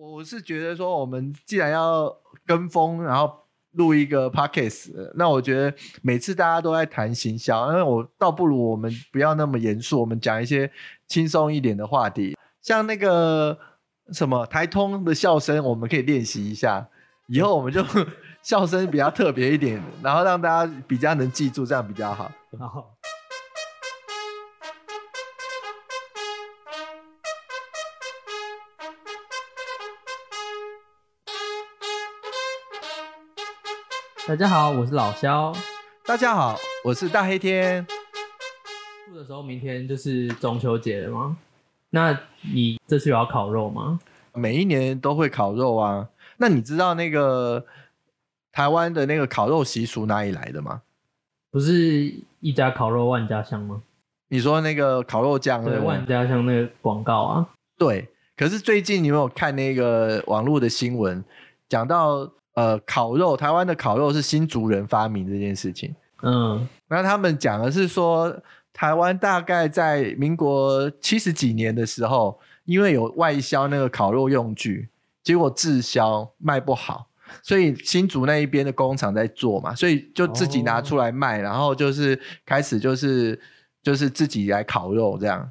我是觉得说，我们既然要跟风，然后录一个 podcast，那我觉得每次大家都在谈行销，因为我倒不如我们不要那么严肃，我们讲一些轻松一点的话题，像那个什么台通的笑声，我们可以练习一下，以后我们就 笑声比较特别一点，然后让大家比较能记住，这样比较好。好，大家好，我是老肖。大家好，我是大黑天。录的时候，明天就是中秋节了吗？那你这次有要烤肉吗？每一年都会烤肉啊。那你知道那个台湾的那个烤肉习俗哪里来的吗？不是一家烤肉万家香吗？你说那个烤肉酱，对，万家香那个广告啊。对，可是最近你有没有看那个网络的新闻，讲到呃烤肉，台湾的烤肉是新族人发明这件事情。嗯，那他们讲的是说，台湾大概在民国七十几年的时候，因为有外销那个烤肉用具，结果滞销卖不好，所以新竹那一边的工厂在做嘛，所以就自己拿出来卖，然后就是开始就是就是自己来烤肉这样，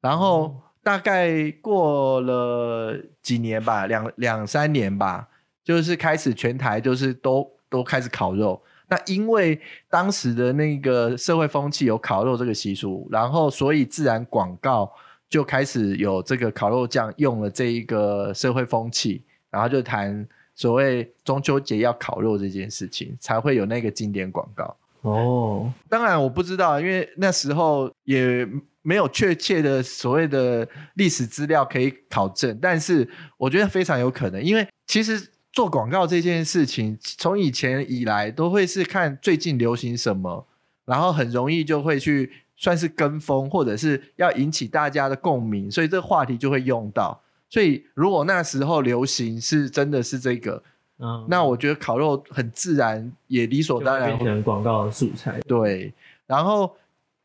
然后大概过了几年吧，两两三年吧，就是开始全台就是都都开始烤肉。那因为当时的那个社会风气有烤肉这个习俗，然后所以自然广告就开始有这个烤肉酱用了这一个社会风气，然后就谈所谓中秋节要烤肉这件事情，才会有那个经典广告。哦，当然我不知道，因为那时候也没有确切的所谓的历史资料可以考证，但是我觉得非常有可能，因为其实做广告这件事情，从以前以来都会是看最近流行什么，然后很容易就会去算是跟风，或者是要引起大家的共鸣，所以这个话题就会用到。所以如果那时候流行是真的是这个，嗯，那我觉得烤肉很自然，也理所当然变成广告的素材。对，然后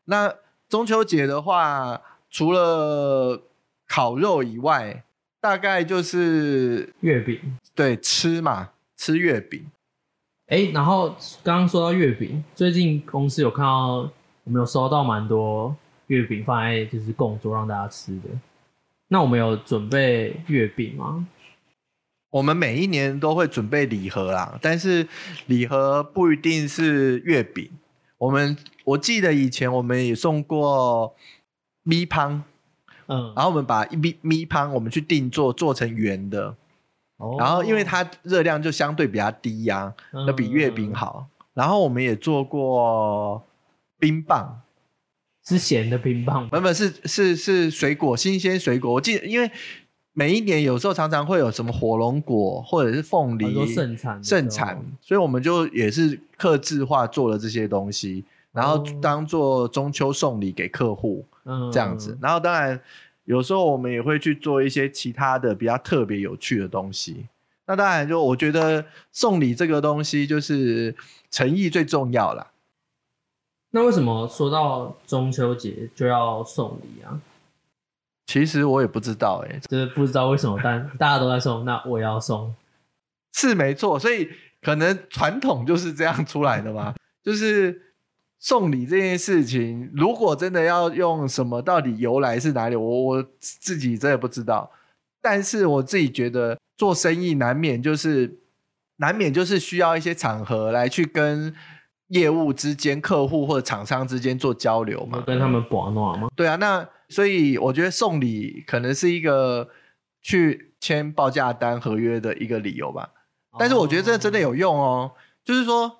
那中秋节的话，除了烤肉以外，大概就是月饼，对吃嘛，吃月饼。哎，然后刚刚说到月饼，最近公司有看到我们有收到蛮多月饼放在就是供桌让大家吃的。那我们有准备月饼吗？我们每一年都会准备礼盒啦，但是礼盒不一定是月饼。我们我记得以前我们也送过米汤，嗯，然后我们把一米米汤我们去定做做成圆的，哦。然后因为它热量就相对比较低呀、嗯。要比月饼好。然后我们也做过冰棒，是咸的冰棒吗，原本是是是水果，新鲜水果。我记得，因为每一年有时候常常会有什么火龙果或者是凤梨盛产盛产，所以我们就也是刻制化做了这些东西，然后哦。当做中秋送礼给客户嗯这样子。然后当然有时候我们也会去做一些其他的比较特别有趣的东西。那当然，就我觉得送礼这个东西就是诚意最重要啦。那为什么说到中秋节就要送礼啊？其实我也不知道、欸，就是不知道为什么，但 大家都在送，那我也要送。是没错，所以可能传统就是这样出来的嘛，就是送礼这件事情，如果真的要用什么，到底由来是哪里，我我自己真的不知道。但是我自己觉得做生意难免就是难免就是需要一些场合来去跟业务之间、客户或者厂商之间做交流嘛。跟他们把暖吗？对啊，那所以我觉得送礼可能是一个去签报价单合约的一个理由吧。但是我觉得这真的有用哦，就是说，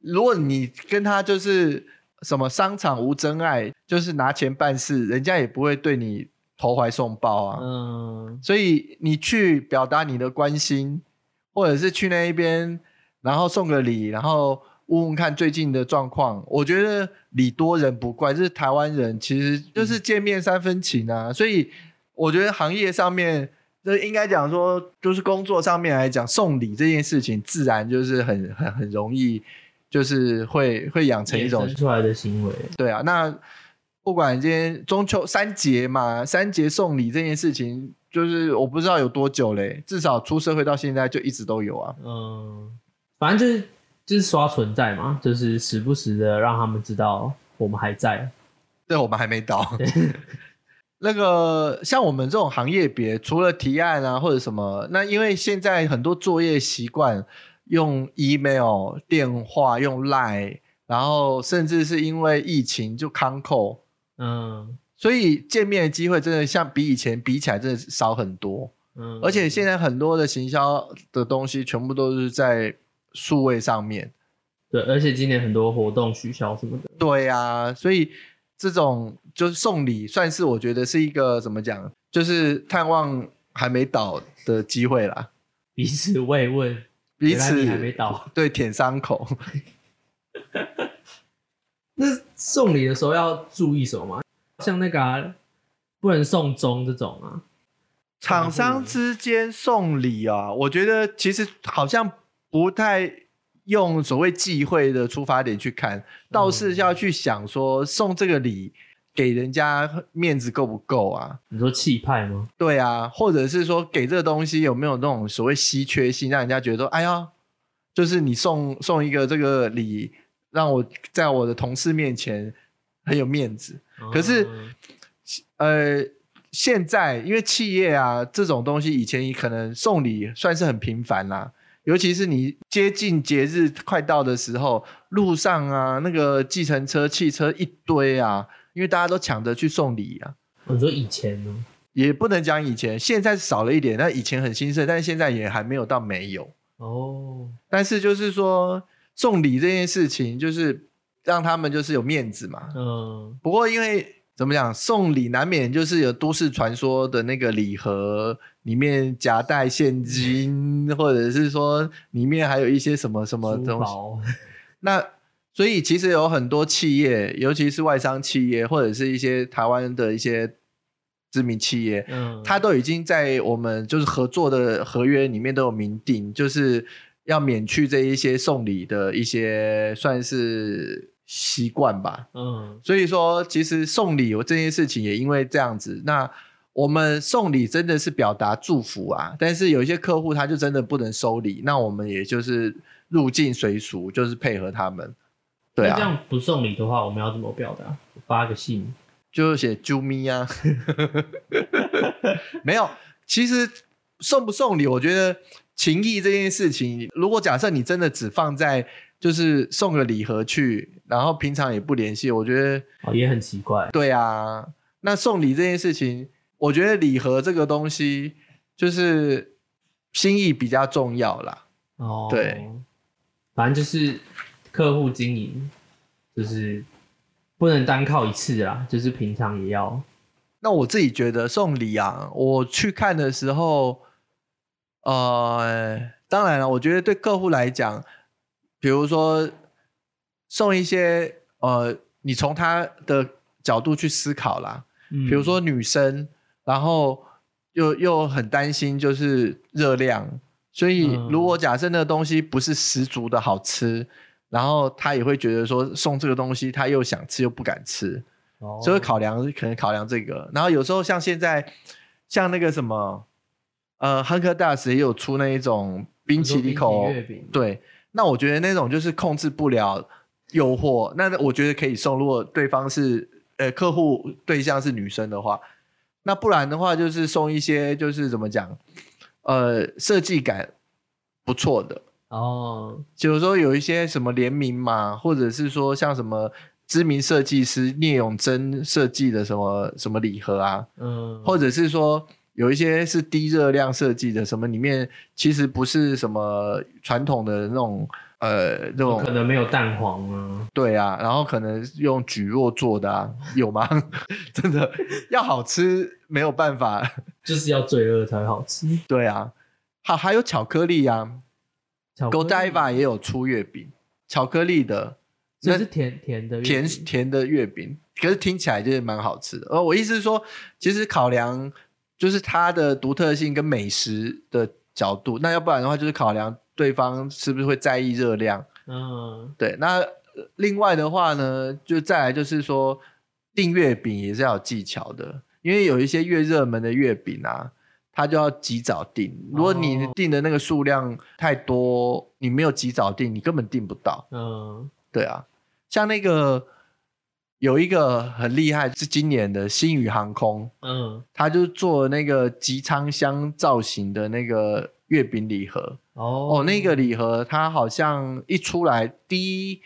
如果你跟他就是什么商场无真爱，就是拿钱办事，人家也不会对你投怀送抱啊。嗯，所以你去表达你的关心，或者是去那一边，然后送个礼，然后问问看最近的状况。我觉得礼多人不怪，这是台湾人其实就是见面三分情啊。所以我觉得行业上面，这应该讲说，就是工作上面来讲，送礼这件事情，自然就是很很很容易，就是会会养成一种出来的行为。对啊，那不管今天中秋三节嘛，三节送礼这件事情，就是我不知道有多久嘞，至少出社会到现在就一直都有啊。嗯，反正就是就是刷存在嘛，就是时不时的让他们知道我们还在。对，我们还没到。那个像我们这种行业别，除了提案啊或者什么，那因为现在很多作业习惯用 email、电话、用 line，然后甚至是因为疫情就康扣，嗯所以见面的机会真的像比以前比起来真的少很多。嗯，而且现在很多的行销的东西全部都是在数位上面。对，而且今年很多活动取消什么的。对呀、所以这种就是送礼，算是我觉得是一个怎么讲，就是探望还没倒的机会啦，彼此慰问，彼此还没到。对舔伤口。那送礼的时候要注意什么吗？像那个、啊、不能送钟这种啊。厂商之间送礼啊，我觉得其实好像不太用所谓忌讳的出发点去看，倒是要去想说送这个礼给人家面子够不够啊？你说气派吗？对啊，或者是说给这个东西有没有那种所谓稀缺性，让人家觉得说，哎呀，就是你送送一个这个礼，让我在我的同事面前很有面子。可是嗯呃，现在因为企业啊这种东西，以前可能送礼算是很频繁啦，尤其是你接近节日快到的时候，路上啊那个计程车、汽车一堆啊，因为大家都抢着去送礼啊。我说以前呢？也不能讲以前，现在少了一点，那以前很兴盛，但是现在也还没有到没有。哦，但是就是说送礼这件事情，就是让他们就是有面子嘛。嗯，不过因为怎么讲，送礼难免就是有都市传说的那个礼盒里面夹带现金，或者是说里面还有一些什么什么东西。那所以其实有很多企业，尤其是外商企业，或者是一些台湾的一些知名企业，嗯，他都已经在我们就是合作的合约里面都有明定，就是要免去这一些送礼的一些算是习惯吧。嗯所以说，其实送礼这件事情也因为这样子，那我们送礼真的是表达祝福啊，但是有一些客户他就真的不能收礼，那我们也就是入境随俗，就是配合他们。对这样不送礼的话，我们要怎么表达？发个信，就写啾咪啊，没有。其实送不送礼，我觉得情谊这件事情，如果假设你真的只放在就是送个礼盒去，然后平常也不联系，我觉得哦，也很奇怪。对啊。那送礼这件事情，我觉得礼盒这个东西就是心意比较重要啦。哦，对，反正就是客户经营，就是不能单靠一次啦，就是平常也要。那我自己觉得送礼啊，我去看的时候，呃，当然了，我觉得对客户来讲，比如说送一些呃，你从他的角度去思考啦，嗯比如说女生，然后又又很担心就是热量，所以嗯如果假设那个东西不是十足的好吃，然后他也会觉得说送这个东西他又想吃又不敢吃，哦所以考量可能考量这个。然后有时候像现在像那个什么，呃，亨克大师也有出那一种冰淇淋口冰淇淋月饼，对，那我觉得那种就是控制不了诱惑，那我觉得可以送。如果对方是呃客户对象是女生的话，那不然的话就是送一些就是怎么讲，呃，设计感不错的，哦，就是说有一些什么联名嘛，或者是说像什么知名设计师聂永真设计的什么什么礼盒啊，嗯，或者是说有一些是低热量设计的，什么里面其实不是什么传统的那种呃那种可能没有蛋黄啊，对啊，然后可能用蒟蒻做的啊，有吗？真的要好吃没有办法，就是要罪恶才好吃。对啊，好还有巧克力啊巧克力，Godiva 也有出月饼，巧克力的这是甜甜的月甜甜的月饼，可是听起来就是蛮好吃的。而我意思是说，其实考量就是它的独特性跟美食的角度，那要不然的话就是考量对方是不是会在意热量。嗯，对，那呃另外的话呢，就再来就是说订月饼也是要有技巧的，因为有一些越热门的月饼啊，他就要及早订。如果你哦订的那个数量太多，你没有及早订，你根本订不到。嗯对啊，像那个有一个很厉害，是今年的星宇航空，嗯，他就做那个吉昌箱造型的那个月饼礼盒。哦哦，那个礼盒它好像一出来第一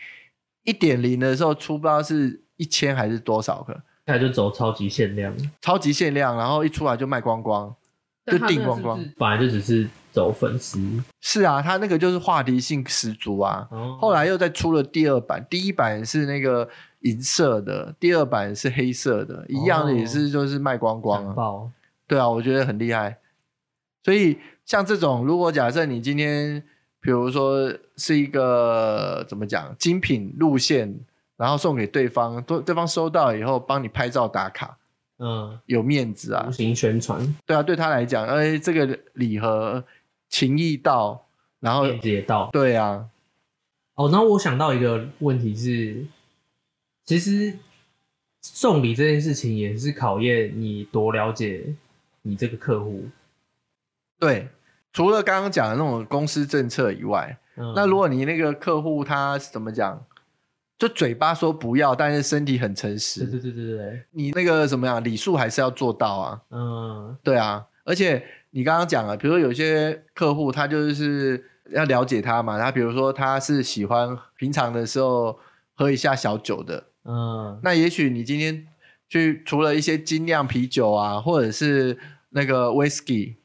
一点零的时候出，不知道是一千还是多少个，他就走超级限量，超级限量，然后一出来就卖光光。就但他那个订光光本来就只是走粉丝，是啊，他那个就是话题性十足啊。哦后来又再出了第二版，第一版是那个银色的，第二版是黑色的，一样的也是就是卖光光啊。对啊，我觉得很厉害。所以像这种，如果假设你今天，比如说是一个怎么讲精品路线，然后送给对方，对对方收到以后帮你拍照打卡，嗯，有面子啊无。形宣传，对啊，对他来讲，哎，这个礼盒情谊到，然后面子也到。对啊，哦，那我想到一个问题是，其实送礼这件事情也是考验你多了解你这个客户。对。除了刚刚讲的那种公司政策以外，嗯，那如果你那个客户他怎么讲，就嘴巴说不要，但是身体很诚实，对对对对对，你那个什么呀礼数还是要做到啊。嗯。对啊，而且你刚刚讲了，比如说有些客户他就是要了解他嘛，他比如说他是喜欢平常的时候喝一下小酒的，嗯。那也许你今天去除了一些精酿啤酒啊，或者是那个 whisky，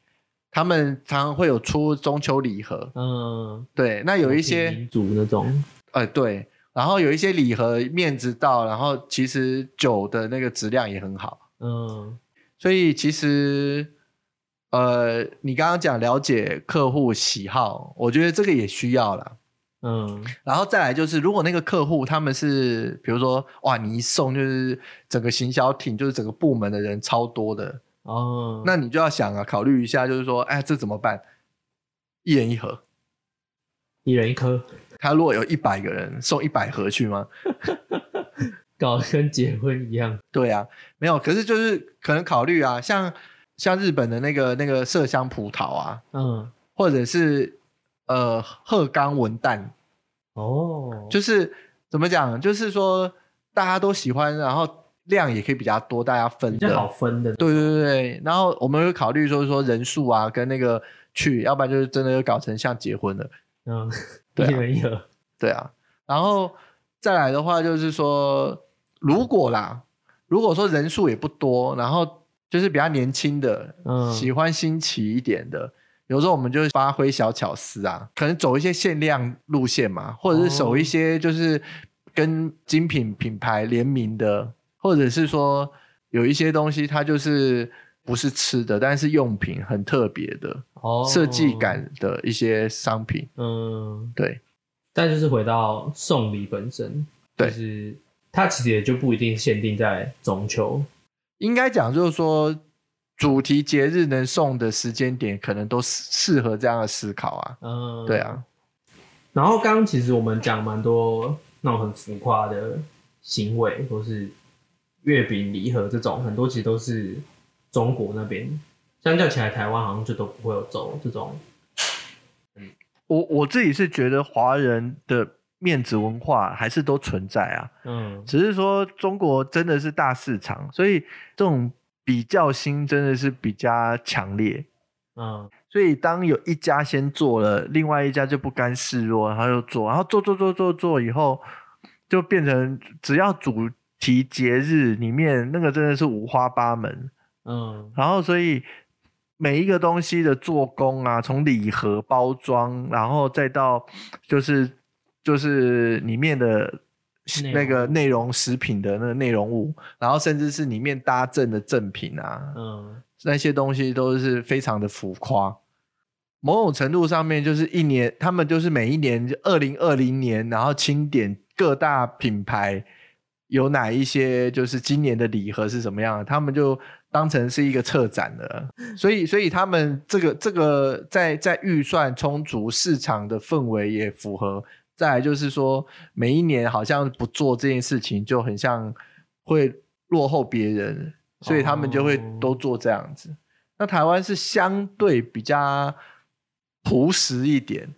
他们常常会有出中秋礼盒，嗯，对，那有一些民主那种，呃对，然后有一些礼盒面子到，然后其实酒的那个质量也很好。嗯所以其实，呃，你刚刚讲了解客户喜好，我觉得这个也需要啦。嗯然后再来就是，如果那个客户他们是，比如说，哇，你一送就是整个行销挺，就是整个部门的人超多的，哦，那你就要想啊，考虑一下，就是说，哎，这怎么办？一人一盒，一人一颗，他如果有一百个人，送一百盒去吗？搞得跟结婚一样。对啊，没有，可是就是可能考虑啊，像像日本的那个那个麝香葡萄啊，嗯，或者是呃鹤冈文旦，哦，就是怎么讲，就是说大家都喜欢，然后量也可以比较多，大家分比较好。分的。对对对对，然后我们会考虑说说人数啊，跟那个去，要不然就是真的又搞成像结婚了。嗯，一人一盒。对啊，然后再来的话就是说，如果啦，如果说人数也不多，然后就是比较年轻的，嗯喜欢新奇一点的，有时候我们就会发挥小巧思啊，可能走一些限量路线嘛，或者是走一些就是跟精品品牌联名的，或者是说有一些东西它就是不是吃的，但是用品很特别的哦，设计感的一些商品，嗯，对。但就是回到送礼本身，对就是它其实也就不一定限定在中秋。应该讲就是说，主题节日能送的时间点，可能都适适合这样的思考啊。嗯，对啊。然后刚刚其实我们讲蛮多那种很浮夸的行为，或是月饼礼盒这种，很多其实都是中国那边。相较起来，台湾好像就都不会有走这种。我我自己是觉得华人的面子文化还是都存在啊，嗯只是说中国真的是大市场，所以这种比较心真的是比较强烈。嗯所以当有一家先做了，另外一家就不甘示弱，然后又做，然后做做做做做以后，就变成只要主题节日里面那个真的是五花八门。嗯。然后所以每一个东西的做工啊，从礼盒包装，然后再到就是就是里面的那个内容食品的那个内容物，然后甚至是里面搭赠的赠品啊，嗯。那些东西都是非常的浮夸。某种程度上面，就是一年，他们就是每一年，二零二零年，然后清点各大品牌有哪一些，就是今年的礼盒是什么样的，他们就当成是一个策展了。所以，所以他们这个这个在在预算充足、市场的氛围也符合。再来就是说，每一年好像不做这件事情，就很像会落后别人，所以他们就会哦都做这样子。那台湾是相对比较朴实一点，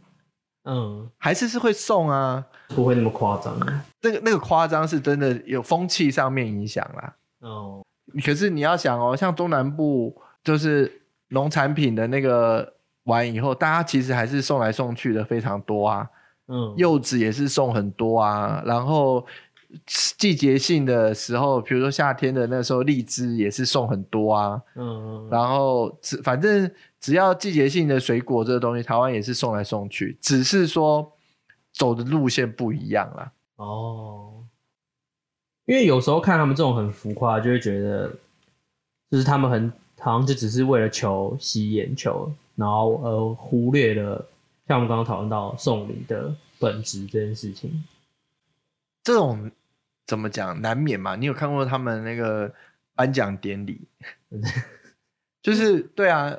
嗯，还是是会送啊。不会那么夸张。啊那个那个夸张是真的有风气上面影响啦。哦，可是你要想哦，像中南部就是农产品的那个完以后，大家其实还是送来送去的非常多啊。嗯，柚子也是送很多啊，然后季节性的时候，比如说夏天的那时候，荔枝也是送很多啊。嗯，然后只反正只要季节性的水果这个东西，台湾也是送来送去，只是说走的路线不一样啦。哦，因为有时候看他们这种很浮夸，就会觉得就是他们很好像就只是为了求吸眼球，然后呃忽略了像我们刚刚讨论到送礼的本质这件事情。这种怎么讲难免嘛？你有看过他们那个颁奖典礼？就是对啊，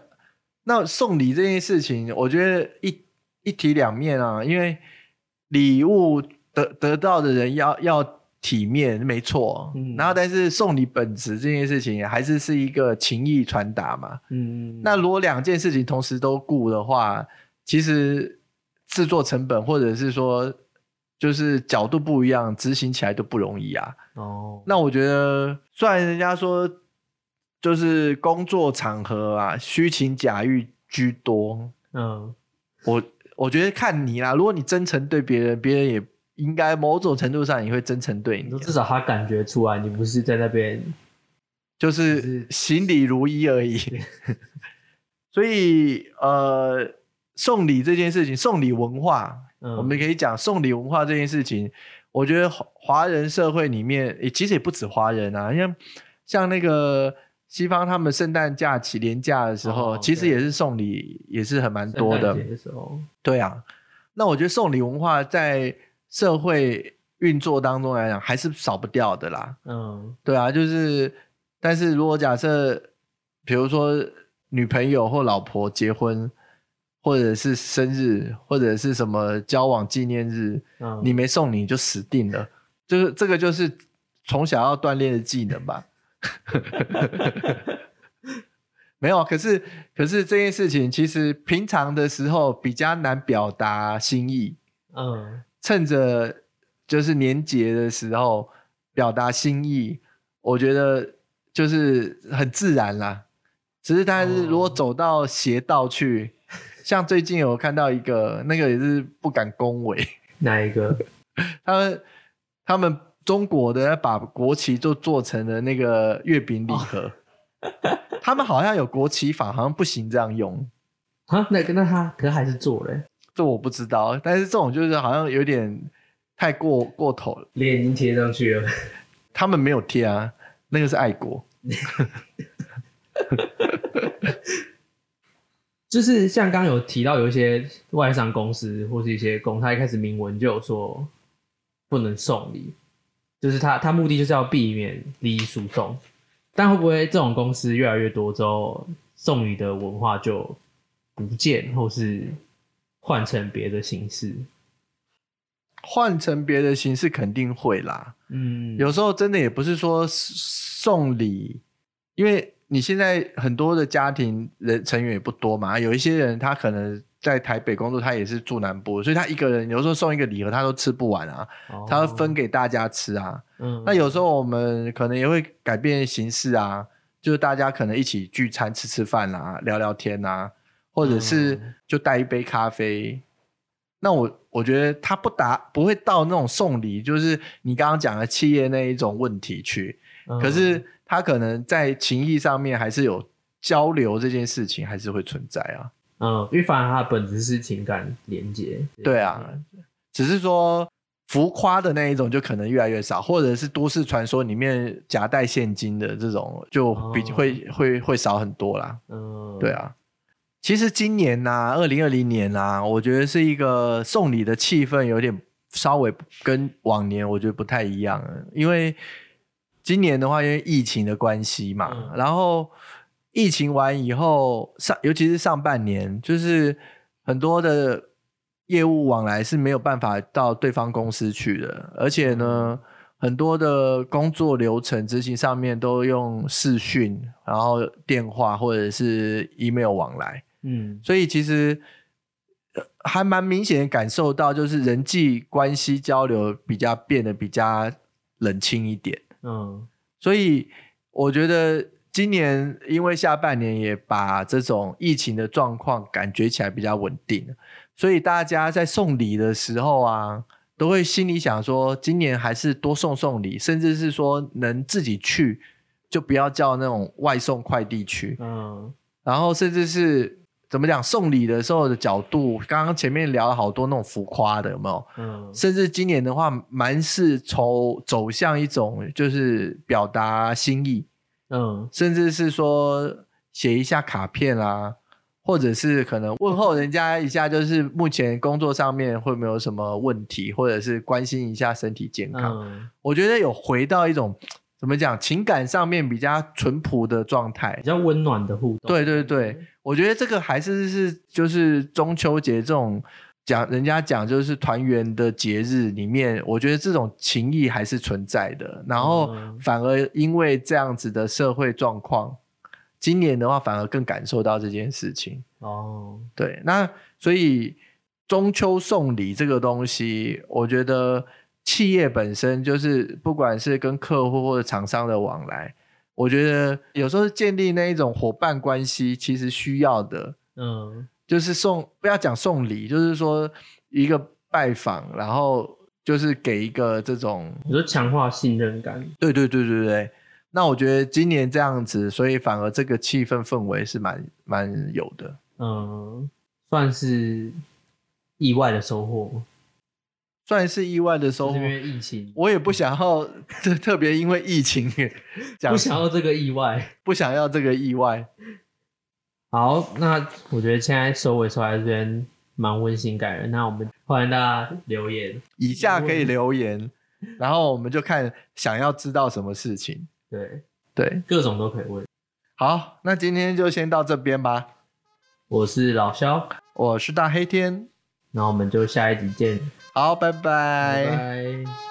那送礼这件事情，我觉得一一体两面啊，因为礼物得得到的人要要体面，没错。嗯然后，但是送你本质这件事情，还是是一个情意传达嘛。嗯，那如果两件事情同时都顾的话，其实制作成本或者是说就是角度不一样，执行起来都不容易啊。哦，那我觉得，虽然人家说就是工作场合啊，虚情假意居多，嗯我我觉得看你啦。如果你真诚对别人，别人也应该某种程度上也会真诚对你啊，至少他感觉出来，你不是在那边就是行礼如一而已。所以呃，送礼这件事情，送礼文化，嗯我们可以讲送礼文化这件事情。我觉得华华人社会里面，也其实也不止华人啊，像像那个西方他们圣诞假期连假的时候，哦其实也是送礼，也是很蛮多的对啊，那我觉得送礼文化在社会运作当中来讲，还是少不掉的啦。嗯对啊，就是，但是如果假设，比如说女朋友或老婆结婚，或者是生日，或者是什么交往纪念日，嗯，你没送你就死定了。就是这个就是从小要锻炼的技能吧。没有，可是可是这件事情其实平常的时候比较难表达心意，嗯趁着就是年节的时候表达心意，我觉得就是很自然啦。只是但是如果哦走到邪道去，像最近有看到一个，那个也是不敢恭维，哪一个？他们他们中国的把国旗就做成了那个月饼礼盒，他们好像有国旗法，好像不行这样用。啊，那个那他可是还是做了欸，这我不知道，但是这种就是好像有点太过过头了。脸已经贴上去了。他们没有贴啊，那个是爱国。就是像刚刚有提到，有一些外商公司或是一些公司，他一开始明文就有说不能送礼，就是他他目的就是要避免利益输送。但会不会这种公司越来越多之后，送礼的文化就不见，或是换成别的形式？换成别的形式肯定会啦。嗯，有时候真的也不是说送礼，因为你现在很多的家庭人成员也不多嘛，有一些人他可能在台北工作，他也是住南部，所以他一个人有时候送一个礼盒他都吃不完啊，哦他会分给大家吃啊。嗯，那有时候我们可能也会改变形式啊，就是大家可能一起聚餐吃吃饭啊，聊聊天啊，或者是嗯就带一杯咖啡。那我我觉得他不达不会到那种送礼，就是你刚刚讲的企业那一种问题去，嗯可是他可能在情谊上面还是有交流这件事情还是会存在啊。嗯，因为反而它的本质是情感连接。对啊，只是说浮夸的那一种就可能越来越少，或者是都市传说里面夹带现金的这种就比、哦会会会少很多啦。嗯，对啊，其实今年呐、二零二零年呐、我觉得是一个送礼的气氛有点稍微跟往年我觉得不太一样了，因为今年的话，因为疫情的关系嘛，嗯。然后疫情完以后上，尤其是上半年，就是很多的业务往来是没有办法到对方公司去的，而且呢，很多的工作流程执行上面都用视讯，然后电话或者是 email 往来，嗯所以其实呃还蛮明显的感受到，就是人际关系交流比较变得比较冷清一点。嗯所以我觉得今年因为下半年也把这种疫情的状况感觉起来比较稳定，所以大家在送礼的时候啊，都会心里想说，今年还是多送送礼，甚至是说能自己去，就不要叫那种外送快递去。嗯然后甚至是怎么讲送礼的时候的角度，刚刚前面聊了好多那种浮夸的，有没有？嗯甚至今年的话，蛮是从走向一种就是表达心意，嗯甚至是说写一下卡片啦，或者是可能问候人家一下，就是目前工作上面会没有什么问题，或者是关心一下身体健康。嗯，我觉得有回到一种怎么讲情感上面比较淳朴的状态比。较温暖的互动。对对对，我觉得这个还是是就是中秋节这种讲人家讲就是团圆的节日里面，我觉得这种情谊还是存在的。然后嗯反而因为这样子的社会状况，今年的话反而更感受到这件事情。哦，对，那所以中秋送礼这个东西，我觉得企业本身就是不管是跟客户或者厂商的往来，我觉得有时候建立那一种伙伴关系，其实需要的嗯就是送，不要讲送礼，就是说一个拜访，然后就是给一个这种，你说强化信任感。对对对对对。那我觉得今年这样子，所以反而这个气氛氛围是蛮蛮有的。嗯，算是意外的收获吗。算是意外的收获就是因。为疫情，我也不想要 特特别因为疫情讲不想要这个意外。不想要这个意外。好，那我觉得现在收尾收在这边蛮温馨感人。那我们欢迎大家留言，以下可以留言，然后我们就看想要知道什么事情。对，对，各种都可以问。好，那今天就先到这边吧。我是老肖，我是大黑天，那我们就下一集见，好，拜拜。